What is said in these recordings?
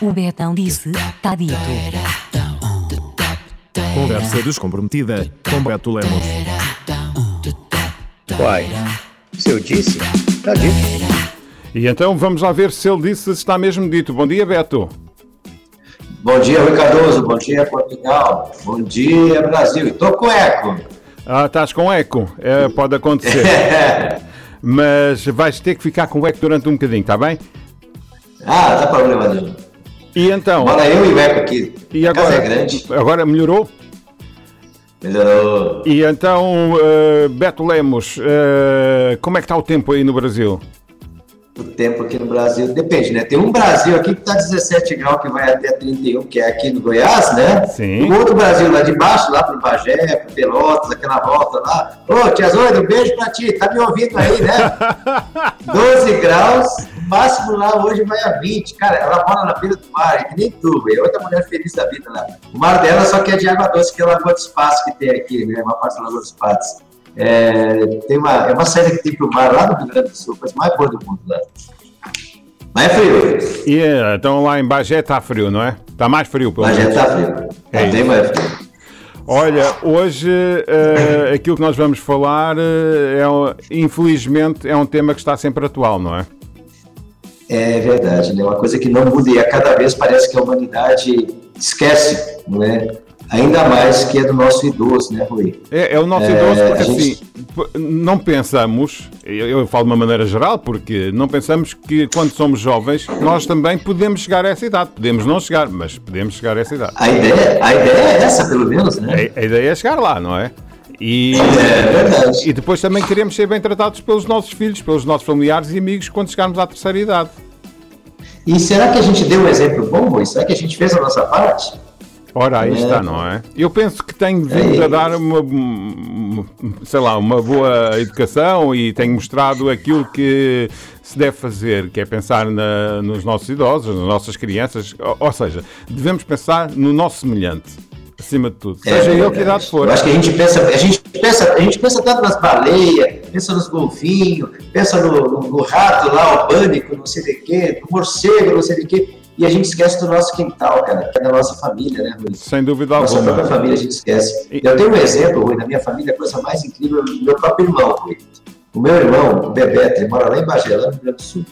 O Betão disse, tá dito. Conversa descomprometida com Beto Lemos. Uai, se eu disse, tá dito. E então vamos lá ver se ele disse se está mesmo dito. Bom dia, Beto. Bom dia, Rui Cardoso. Bom dia, Portugal. Bom dia, Brasil. Estou com eco. Ah, estás com eco. É, pode acontecer. Mas vais ter que ficar com eco durante um bocadinho, está bem? Ah, não dá problema nenhum. E então. Bora eu e o eco aqui. E A casa agora? é grande. Agora melhorou? Melhorou. E então, eh, Beto Lemos, eh, como é que está o tempo aí no Brasil? O tempo aqui no Brasil depende, né? Tem um Brasil aqui que está 17 graus, que vai até 31, que é aqui no Goiás, né? Sim. O outro Brasil lá de baixo, lá pro Bagé, pro Pelotas, aquela volta lá. Ô, tia Zoida, um beijo pra ti. Tá me ouvindo aí, né? 12 graus, o máximo lá hoje vai a 20. Cara, ela mora na beira do mar, é que nem tu, é outra mulher feliz da vida lá. O mar dela só que é de água doce, que é a Lagoa dos Passos que tem aqui, né? Uma parte da Lagoa dos Passos. É, tem uma, é uma saída que tem pro mar lá no Rio Grande do Sul, coisa mais boa do mundo lá. Mas é frio. E eh, então lá em Bagé está frio, não é? Está mais frio, pelo já menos. tá frio. É É bem mais frio. Olha, hoje eh, aquilo que nós vamos falar, eh, é, infelizmente, é um tema que está sempre atual, não é? É verdade, né? Uma coisa que não muda e a cada vez parece que a humanidade esquece, não é? Ainda mais que é do nosso idoso, né, Rui? É, é o nosso É, idoso, porque a gente- assim, não pensamos, eu, eu falo de uma maneira geral, porque não pensamos que quando somos jovens nós também podemos chegar a essa idade. Podemos não chegar, mas podemos chegar a essa idade. A ideia, a ideia é essa, pelo menos, né? A, a ideia é chegar lá, não é? E, É verdade. e depois também queremos ser bem tratados pelos nossos filhos, pelos nossos familiares e amigos quando chegarmos à terceira idade. E será que a gente deu um exemplo bom, Rui? Será que a gente fez a nossa parte? Ora, aí É. está, não é? Eu penso que tenho vindo É a dar uma, sei lá, uma boa educação e tenho mostrado aquilo que se deve fazer, que é pensar na- nos nossos idosos, nas nossas crianças, ou, ou seja, devemos pensar no nosso semelhante, acima de tudo, É seja ele verdade. que idade for. Acho que a gente pensa, a gente pensa, a gente pensa tanto nas baleias, pensa nos golfinhos, pensa no, no- no rato lá, o pânico, não sei de quê, no morcego, não sei de quê, e a gente esquece do nosso quintal, cara, que é da nossa família, né, Rui? Sem dúvida Nossa própria alguma. família a gente esquece. E- Eu tenho um exemplo, Rui, na minha família, a coisa mais incrível é o meu próprio irmão, Rui. O meu irmão, o Bebeto, ele mora lá em Bagé, lá no Rio Grande do Sul.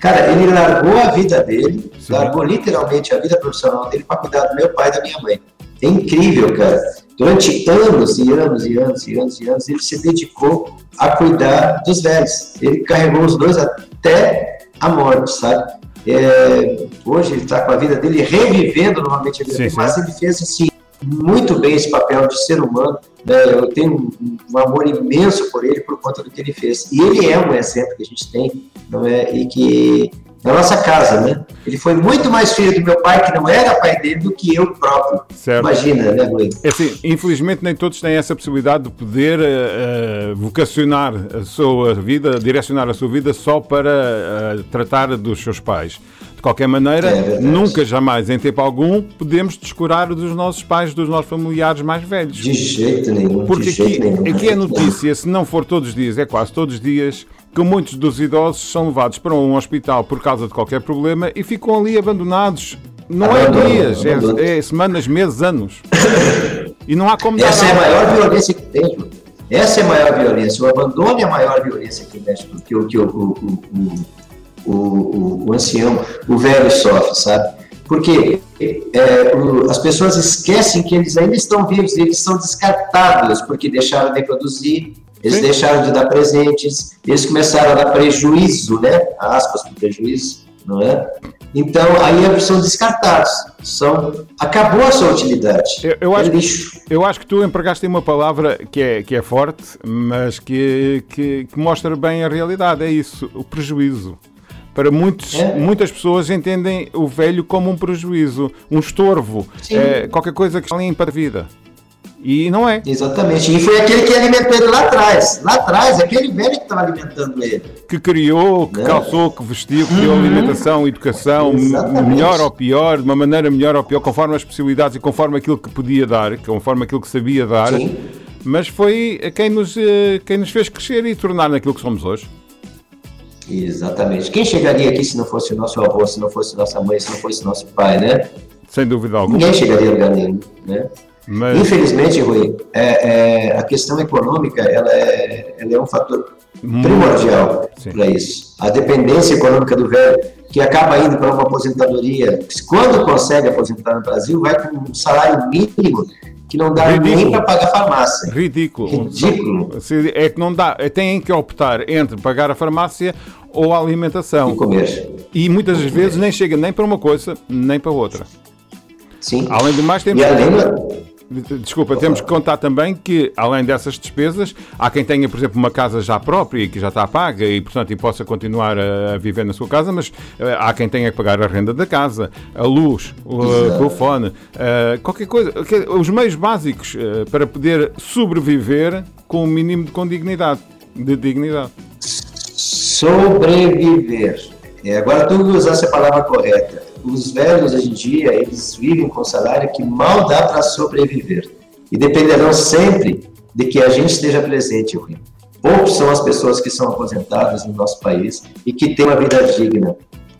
Cara, ele largou a vida dele, Sim. largou literalmente a vida profissional dele para cuidar do meu pai e da minha mãe. É incrível, cara. Durante anos e anos e anos e anos e anos, ele se dedicou a cuidar dos velhos. Ele carregou os dois até a morte, sabe? É, hoje ele está com a vida dele revivendo novamente a vida Sim, dele, mas ele fez assim muito bem esse papel de ser humano. né? Eu tenho um, um amor imenso por ele por conta do que ele fez. E ele é um exemplo que a gente tem, não é? E que na nossa casa, né? Ele foi muito mais filho do meu pai, que não era pai dele, do que eu próprio. Certo. Imagina, né, Rui? É assim, infelizmente nem todos têm essa possibilidade de poder eh, vocacionar a sua vida, direcionar a sua vida só para eh, tratar dos seus pais. De qualquer maneira, É nunca, jamais, em tempo algum, podemos descurar dos nossos pais, dos nossos familiares mais velhos. De jeito nenhum. Porque de jeito aqui, nenhum. aqui é notícia, se não for todos os dias, é quase todos os dias, que muitos dos idosos são levados para um hospital por causa de qualquer problema e ficam ali abandonados. Não é dias, é, é semanas, meses, anos. E não há como dar Essa é a maior violência que tem. Essa é a maior violência. O abandono é a maior violência que que, o- que o, o, o, o, ancião, o velho sofre, sabe? Porque é, o- as pessoas esquecem que eles ainda estão vivos, eles são descartados porque deixaram de produzir, eles Sim. deixaram de dar presentes, eles começaram a dar prejuízo, né? Aspas para prejuízo, não é? Então, aí são descartados. São, acabou a sua utilidade. Eu- eu é acho que- lixo. Eu acho que tu empregaste uma palavra que é, que é forte, mas que, que, que mostra bem a realidade. É isso, o prejuízo. Para muitos, É. muitas pessoas entendem o velho como um prejuízo, um estorvo, é, qualquer coisa que limpa a vida. E não é. Exatamente. E foi aquele que alimentou ele lá atrás. Lá atrás, aquele velho que estava alimentando ele. Que criou, que É. calçou, que vestiu, que deu alimentação, educação, melhor ou pior, de uma maneira melhor ou pior, conforme as possibilidades e conforme aquilo que podia dar, conforme aquilo que sabia dar. Sim. Mas foi quem nos, eh, quem nos fez crescer e tornar naquilo que somos hoje. Exatamente. Quem chegaria aqui se não fosse o nosso avô, se não fosse nossa mãe, se não fosse nosso pai, né? Sem dúvida alguma. Ninguém chegaria a lugar nenhum, né? Mas, Infelizmente, Rui, é, é, a questão econômica ela é, ela é um fator primordial para isso. A dependência econômica do velho, que acaba indo para uma aposentadoria, quando consegue aposentar no Brasil, vai com um salário mínimo que não dá Ridículo. nem para pagar farmácia. ridículo. Ridículo. É que não dá. Têm que optar entre pagar a farmácia ou a E alimentação. comer. E muitas das vezes nem chega nem para uma coisa, nem para outra. Sim. Além do mais, temos. E além, Desculpa, temos que contar também que, além dessas despesas, há quem tenha, por exemplo, uma casa já própria e que já está paga e, portanto, e possa continuar a, viver na sua casa, mas eh, há quem tenha que pagar a renda da casa, a luz, o eh, Exato. telefone, eh, qualquer coisa. Os meios básicos para poder sobreviver com o mínimo de com dignidade. De dignidade. sobreviver. É, agora tu usasse a palavra correta. Os velhos hoje em dia, eles vivem com salário que mal dá para sobreviver. E dependerão sempre de que a gente esteja presente, Rui. Poucos são as pessoas que são aposentadas no nosso país e que têm uma vida digna,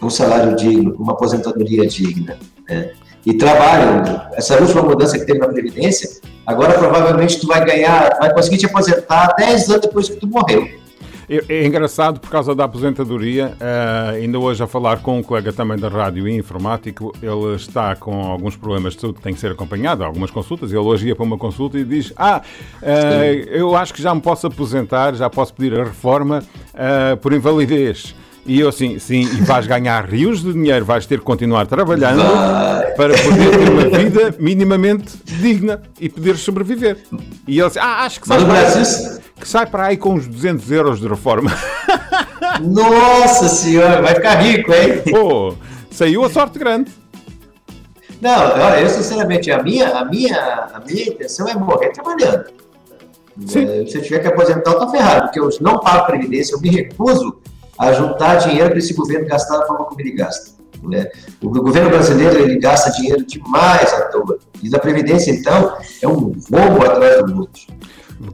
um salário digno, uma aposentadoria digna. né? E trabalham. Essa última mudança que teve na Previdência, agora provavelmente tu vai ganhar, vai conseguir te aposentar 10 anos depois que tu morreu. É, é engraçado por causa da aposentadoria, eh, ainda hoje a falar com um colega também da rádio e informático, ele está com alguns problemas de saúde, tem que ser acompanhado, algumas consultas, ele hoje ia para uma consulta e diz, ah, eh, eu acho que já me posso aposentar, já posso pedir a reforma eh, por invalidez. E eu assim, sim, e vais ganhar rios de dinheiro, vais ter que continuar trabalhando Vai. para poder ter uma vida minimamente digna e poder sobreviver. E ele assim, ah, acho que sai, para que sai para aí com uns 200 euros de reforma. Nossa senhora, vai ficar rico, hein? Pô, saiu a sorte grande. Não, olha, eu sinceramente, a minha, a minha, a minha intenção é morrer trabalhando. Sim. É, se eu tiver que aposentar, eu tô ferrado, porque eu não pago previdência, eu me recuso a juntar dinheiro para esse governo gastar da forma como ele gasta. né? O governo brasileiro ele gasta dinheiro demais à toa. E da previdência, então, é um roubo atrás do outro.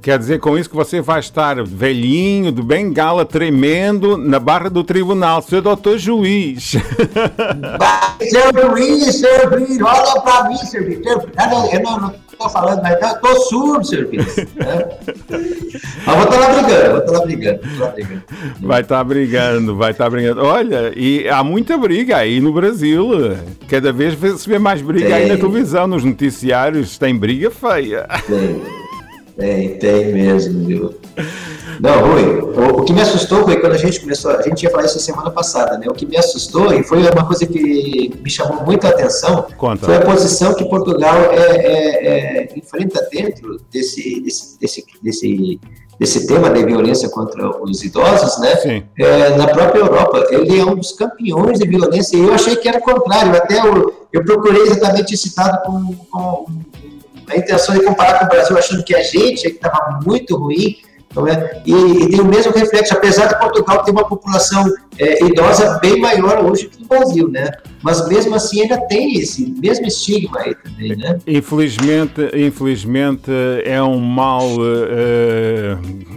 Quer dizer com isso que você vai estar velhinho, de bengala, tremendo na barra do tribunal, seu doutor juiz. Vai, seu juiz, seu juiz, olha pra mim, seu juiz. Eu não, tô falando, mas eu tô surdo, seu juiz. né? Mas vou estar lá brigando, vou estar lá brigando, lá brigando. Vai estar brigando, vai estar brigando. Olha, e há muita briga aí no Brasil. Cada vez se vê mais briga aí na televisão, nos noticiários, tem briga feia. Tem, tem, tem mesmo, viu? Não, Rui, o, o que me assustou foi quando a gente começou, a gente ia falar isso semana passada, né? O que me assustou e foi uma coisa que me chamou muita atenção Conta. foi a posição que Portugal é, é- é- enfrenta dentro desse, desse, desse, desse, desse tema da violência contra os idosos, né? É, na própria Europa. Ele é um dos campeões de violência e eu achei que era o contrário. Até eu, eu procurei exatamente esse dado com, com a intenção de comparar com o Brasil, achando que a gente é que estava muito ruim. Não é? e, e tem o mesmo reflexo, apesar de Portugal ter uma população é, idosa bem maior hoje que o Brasil, né? Mas mesmo assim ainda tem esse mesmo estigma aí também, né? Infelizmente, infelizmente é um mal, eh,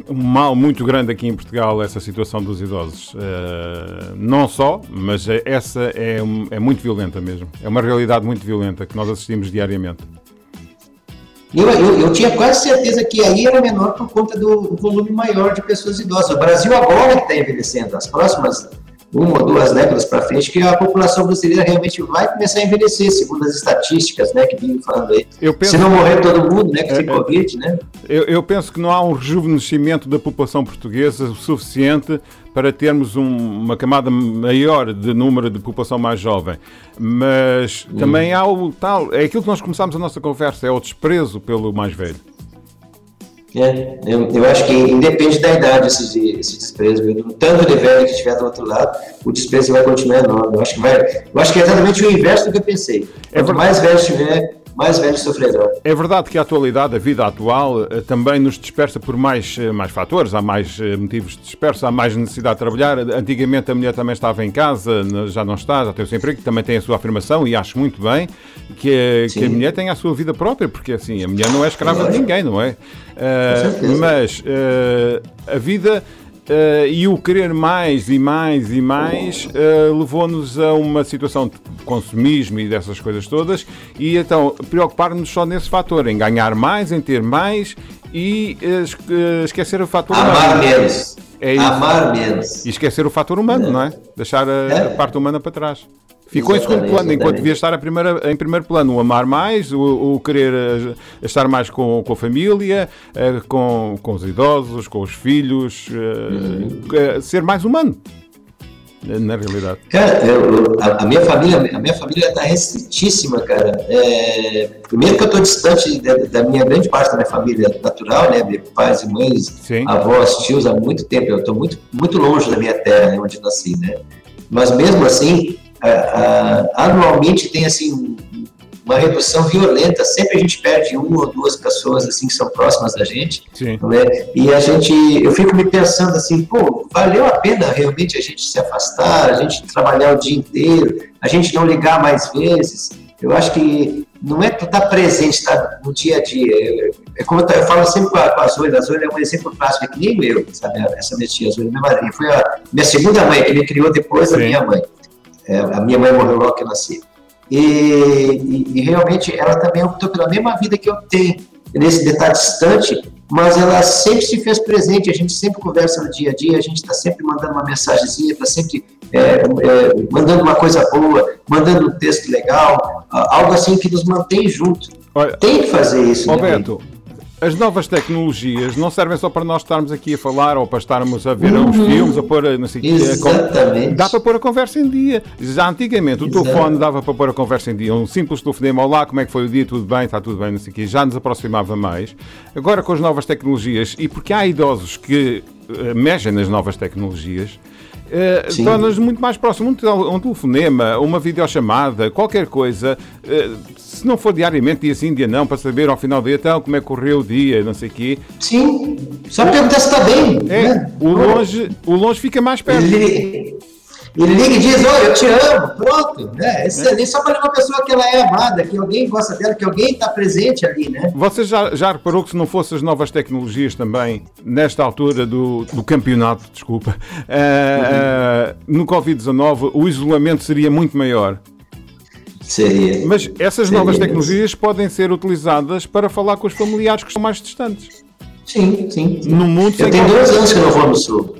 um mal muito grande aqui em Portugal essa situação dos idosos. Eh, não só, mas essa é, é muito violenta mesmo. É uma realidade muito violenta que nós assistimos diariamente. Eu, eu, eu tinha quase certeza que aí era menor por conta do volume maior de pessoas idosas. O Brasil agora que está envelhecendo, as próximas uma ou duas décadas para frente, que a população brasileira realmente vai começar a envelhecer, segundo as estatísticas, né, que vim falando aí. Penso- Se não morrer todo mundo, né, que tem É, é. Covid, né? Eu, eu penso que não há um rejuvenescimento da população portuguesa suficiente para termos um- uma camada maior de número de população mais jovem. Mas também há o tal, é aquilo que nós começámos a nossa conversa, é o desprezo pelo mais velho. É, eu, eu acho que independe da idade esse, esse desprezo, viu? Tanto de velho que estiver do outro lado, o desprezo vai continuar enorme. Eu acho que vai, eu acho que é exatamente o inverso do que eu pensei. É Quanto mais velho estiver, mais velhos sofrerão. É verdade que a atualidade, a vida atual, eh, também nos dispersa por mais, eh, mais fatores, há mais eh, motivos de disperso, há mais necessidade de trabalhar. Antigamente a mulher também estava em casa, já não está, já tem o seu emprego, também tem a sua afirmação e acho muito bem que, a- que a mulher tenha a sua vida própria, porque assim, a mulher não é escrava de Lógico. ninguém, não é? Certeza. mas eh, a vida eh, e o querer mais e mais e mais eh, levou-nos a uma situação de consumismo e dessas coisas todas, e então preocupar-nos só nesse fator, em ganhar mais, em ter mais e eh, esquecer o fator Amar humano. menos. É. Amar menos. E esquecer o fator humano, não é? Deixar a, É. a parte humana para trás. Ficou em segundo Exatamente, plano, enquanto devia estar a primeira, em primeiro plano o amar mais, o, o querer eh, estar mais com, com a família, eh, com, com os idosos, com os filhos, eh, ser mais humano, na realidade. Cara, eu- a, a minha família, a minha família está restritíssima, cara. É, primeiro que eu estou distante da, da minha grande parte da minha família natural, né? Meus pais e mães, Sim. avós, tios há muito tempo. Eu estou muito, muito longe da minha terra, né, onde eu nasci, né? Mas mesmo assim, anualmente tem assim uma redução violenta. Sempre a gente perde uma ou duas pessoas assim que são próximas da gente né? E a gente, eu fico me pensando assim, pô, valeu a pena realmente a gente se afastar, a gente trabalhar o dia inteiro, a gente não ligar mais vezes. Eu acho que não é tu estar presente, estar no dia a dia. É, é como eu, eu falo sempre com a, com a Zoila, a Zoila é um exemplo clássico, é que nem eu, sabe? Essa minha tia, a Zoila, minha madrinha, foi a minha segunda mãe, que me criou depois da Sim. minha mãe. É, a minha mãe morreu logo que eu nasci. E, e- e realmente ela também optou pela mesma vida que eu tenho, nesse detalhe distante, mas ela sempre se fez presente, a gente sempre conversa no dia a dia, a gente está sempre mandando uma mensagenzinha, está sempre é, é, mandando uma coisa boa, mandando um texto legal, algo assim que nos mantém junto. Olha, Tem que fazer isso, né? As novas tecnologias não servem só para nós estarmos aqui a falar ou para estarmos a ver uns filmes, a pôr não sei a Exatamente. Dá para pôr a conversa em dia. Já antigamente o Exato. telefone dava para pôr a conversa em dia. Um simples telefonema, olá, como é que foi o dia? Tudo bem? Está tudo bem? Não sei o quê. Já nos aproximava mais. Agora com as novas tecnologias, e porque há idosos que eh, mexem nas novas tecnologias, Sim. torna-nos muito mais próximos. Um, um telefonema, uma videochamada, qualquer coisa, eh, se não for diariamente, dia sim, dia não, para saber ao final do dia, então, como é que correu o dia, não sei o quê. Sim, só perguntar se está bem. É, né? o longe, o longe fica mais perto. Ele, ele liga e diz, olha, eu te amo, pronto. Né? Excelente, só para uma pessoa que ela é amada, que alguém gosta dela, que alguém está presente ali, né? Você já, já reparou que se não fossem as novas tecnologias também, nesta altura do, do campeonato, desculpa, eh, eh, no Covid-19, o isolamento seria muito maior. Seria. Mas essas Seria novas isso. tecnologias podem ser utilizadas para falar com os familiares que estão mais distantes. Sim, sim. sim. No mundo Eu tenho dois anos que não vou no sul.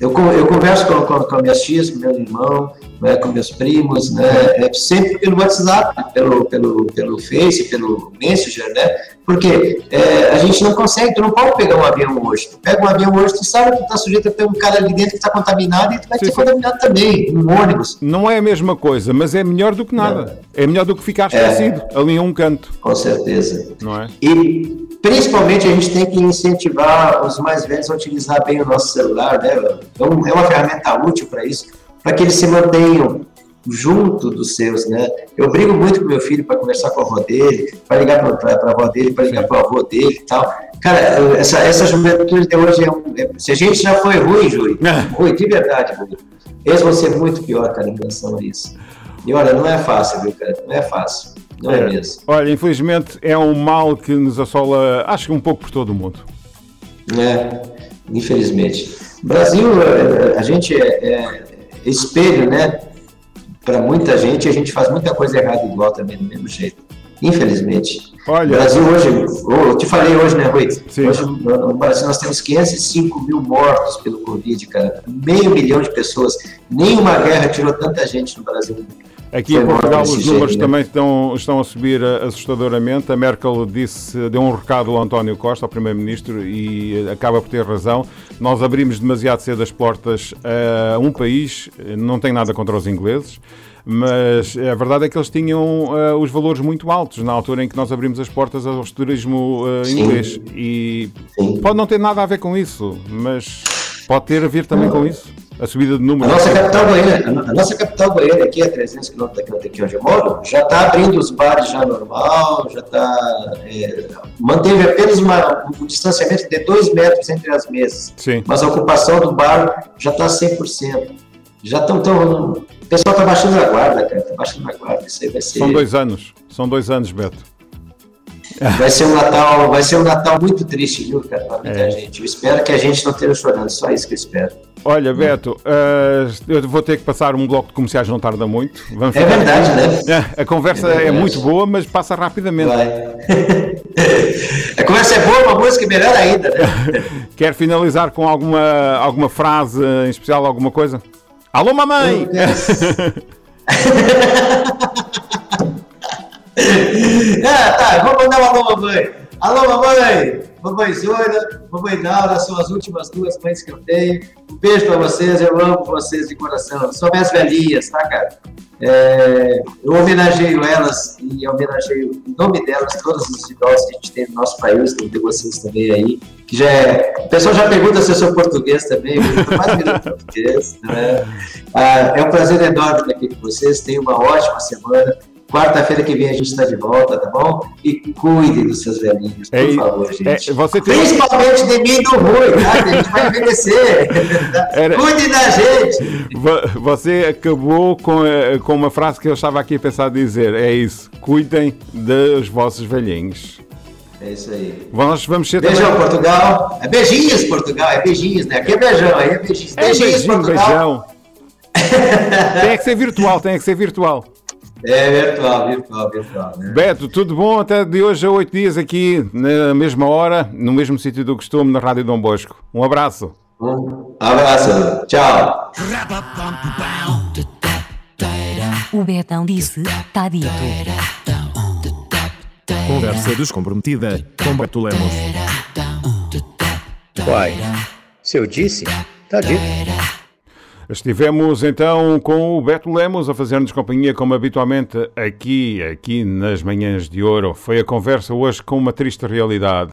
Eu, eu converso com, com, com minhas tias, com meu irmão, né, com meus primos, né, é sempre pelo WhatsApp, pelo, pelo, pelo Face, pelo Messenger, né? Porque é, a gente não consegue, tu não pode pegar um avião hoje. Tu pega um avião hoje, tu sabe que tu tá sujeito a ter um cara ali dentro que está contaminado e tu vai Sim, ser sim. contaminado também, um ônibus, Não é a mesma coisa, mas é melhor do que nada. É melhor do que ficar esquecido ali a um canto, com certeza. não é? E principalmente a gente tem que incentivar os mais velhos a utilizar bem o nosso celular, né? É um- é uma ferramenta útil para isso, para que eles se mantenham junto dos seus, né? Eu brigo muito com meu filho para conversar com a avó dele, para ligar para a avó dele, para ligar para o avô dele e tal. Cara, essa, essa juventude de hoje é um. é- se a gente já foi ruim, Júlio, É. ruim, de verdade, Júlio, eles vão ser muito pior, cara, em relação a isso. E olha, não é fácil, viu, cara? Não é fácil. Não é, mesmo. Olha, infelizmente é um mal que nos assola, acho que um pouco por todo o mundo. É, infelizmente. Brasil, é, a gente é, é espelho, né? Para muita gente, a gente faz muita coisa errada igual também, do mesmo jeito. Infelizmente. Olha- O Brasil hoje, eu te falei hoje, né, Rui? Sim. Hoje no no Brasil nós temos 505 mil mortos pelo Covid, cara. Meio milhão de pessoas. Nenhuma guerra tirou tanta gente no Brasil. Aqui em Portugal os números também estão, estão a subir eh, assustadoramente. A Merkel disse, deu um recado ao António Costa, ao Primeiro-Ministro, e eh, acaba por ter razão. Nós abrimos demasiado cedo as portas a um país, eh, não tem nada contra os ingleses, mas a verdade é que eles tinham eh, os valores muito altos na altura em que nós abrimos as portas ao turismo Sim. inglês. E pode não ter nada a ver com isso, mas pode ter a ver também com isso. A subida de A números. nossa capital Goiânia, a nossa capital Goiânia aqui a 300 quilômetros daqui, onde eu moro, já está abrindo os bares já normal, já está manteve apenas uma, um distanciamento de 2 metros entre as mesas, Sim. mas a ocupação do bar já está 100%. Já estão tão, o pessoal está baixando a guarda, cara, está baixando a guarda, isso aí vai ser. São dois anos. São dois anos, Beto. Vai ser um Natal, vai ser um Natal muito triste, viu, cara, para muita gente. Eu espero que a gente não esteja chorando, só isso que eu espero. Olha, Beto, eh, eu vou ter que passar um bloco de comerciais, não tarda muito. Vamos É verdade, né? É, A conversa É é, muito boa, mas passa rapidamente. Vai. A conversa é boa, uma música melhor ainda, né? Quer finalizar com alguma, alguma frase em especial, alguma coisa? Alô, mamãe! Ah, tá, vou mandar um alô, mamãe. Alô, mamãe. Mamãe Zora, mamãe Laura, são as últimas duas mães que eu tenho. Um beijo pra vocês, eu amo vocês de coração. São minhas velhinhas, tá, cara? É, eu homenageio elas e homenageio em nome delas todos os idosos que a gente tem no nosso país, tem vocês também aí, que já é. O pessoal já pergunta se eu sou português também, eu tô mais virando português. Né? Ah, é um prazer enorme estar aqui com vocês, tenham uma ótima semana. Quarta-feira que vem a gente está de volta, tá bom? E cuidem dos seus velhinhos, por É, favor, é, gente. tem- Principalmente de mim e do Rui, tá? A gente vai envelhecer. Era- Cuidem da gente. Vo- Você acabou com, eh, com uma frase que eu estava aqui a pensar dizer. É isso. Cuidem dos vossos velhinhos. É isso aí. Nós vamos ser Beijão, também... Portugal. É beijinhos, Portugal. É beijinhos, né? Aqui é beijão, aí é beijinhos. É, Beijinhos, beijinho, Portugal. beijão. tem que ser virtual, tem que ser virtual. É virtual, virtual, virtual. Né? Beto, tudo bom? Até de hoje a oito dias aqui, na mesma hora, no mesmo sítio do costume, na Rádio Dom Bosco. Um abraço. Um abraço. Tchau. O Betão disse, tá dito. Conversa descomprometida com Beto Lemos. Uai, se eu disse, tá dito. Estivemos então com o Beto Lemos a fazer-nos companhia, como habitualmente, aqui, aqui nas manhãs de ouro. Foi a conversa hoje com uma triste realidade.